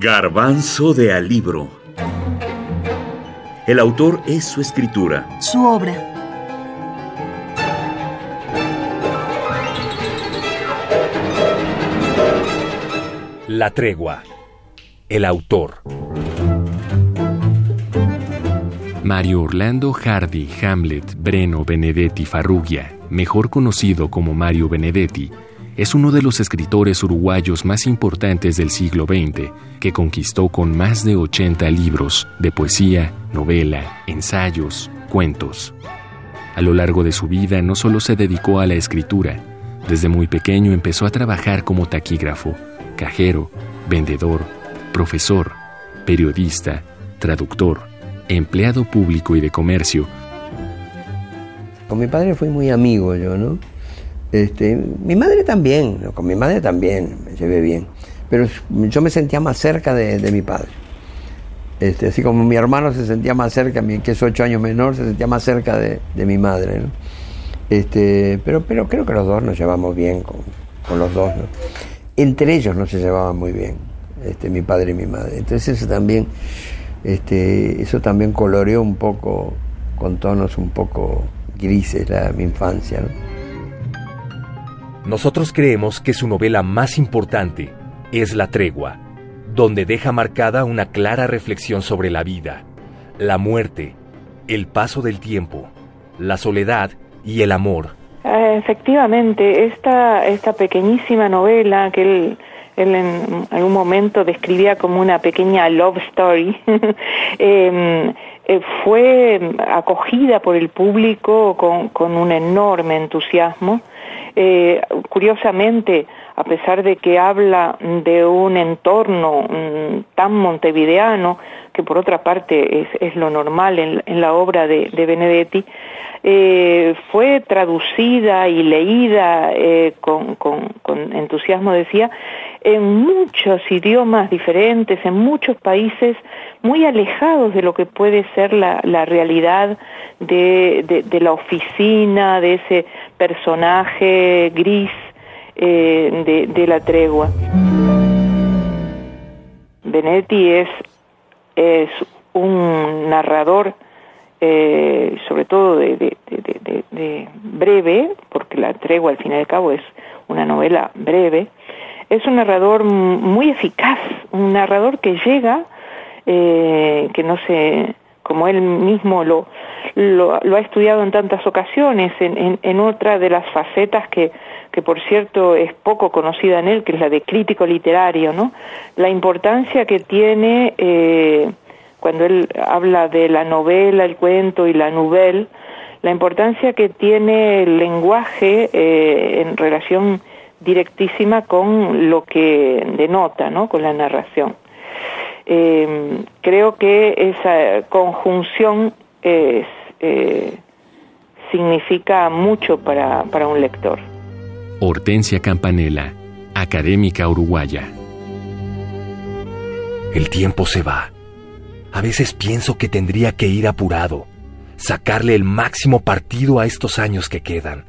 Garbanzo de Alibro. El autor es su escritura. Su obra. La tregua. El autor. Mario Orlando Hardy Hamlet Breno Benedetti Farrugia, mejor conocido como Mario Benedetti, es uno de los escritores uruguayos más importantes del siglo XX, que conquistó con más de 80 libros de poesía, novela, ensayos, cuentos. A lo largo de su vida no solo se dedicó a la escritura, desde muy pequeño empezó a trabajar como taquígrafo, cajero, vendedor, profesor, periodista, traductor, empleado público y de comercio. Con mi padre fui muy amigo yo, ¿no? Este, mi madre también, con mi madre también me llevé bien, pero yo me sentía más cerca de, mi padre. Este, así como mi hermano se sentía más cerca, que es ocho años menor, se sentía más cerca de, mi madre. Este, pero, creo que los dos nos llevamos bien con, los dos. Entre ellos no se llevaban muy bien, este, mi padre y mi madre. Entonces eso también, este, eso también coloreó un poco, con tonos un poco grises la, mi infancia. Nosotros creemos que su novela más importante es La Tregua, donde deja marcada una clara reflexión sobre la vida, la muerte, el paso del tiempo, la soledad y el amor. Ah, efectivamente, esta, esta pequeñísima novela que él, en algún momento describía como una pequeña love story, em, eh, fue acogida por el público con un enorme entusiasmo eh, curiosamente, a pesar de que habla de un entorno mm, tan montevideano, que por otra parte es, lo normal en, la obra de, Benedetti, eh, fue traducida y leída eh, con, entusiasmo, decía, en muchos idiomas diferentes, en muchos países muy alejados de lo que puede ser la, realidad de, la oficina, de ese personaje gris eh, de, la tregua. Benedetti es, es un narrador, eh, sobre todo de, breve, porque la tregua al fin y al cabo es una novela breve, es un narrador muy eficaz, un narrador que llega, eh, que no sé, como él mismo lo, ha estudiado en tantas ocasiones, en, en, otra de las facetas que, que por cierto es poco conocida en él, que es la de crítico literario, ¿no? La importancia que tiene eh, cuando él habla de la novela, el cuento y la nouvelle, la importancia que tiene el lenguaje eh, en relación directísima con lo que denota, ¿no? Con la narración. Eh, creo que esa conjunción es eh, significa mucho para, para un lector. Hortensia Campanella, académica uruguaya. El tiempo se va. A veces pienso que tendría que ir apurado, sacarle el máximo partido a estos años que quedan.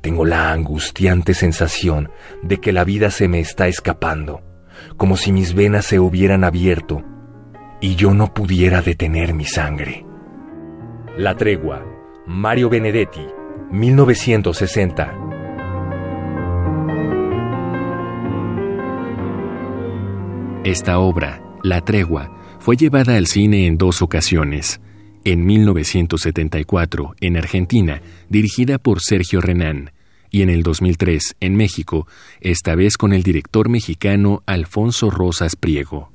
Tengo la angustiante sensación de que la vida se me está escapando, como si mis venas se hubieran abierto y yo no pudiera detener mi sangre. La tregua, Mario Benedetti, 1960. Esta obra, La tregua, fue llevada al cine en dos ocasiones. En 1974, en Argentina, dirigida por Sergio Renán, y en el 2003, en México, esta vez con el director mexicano Alfonso Rosas Priego.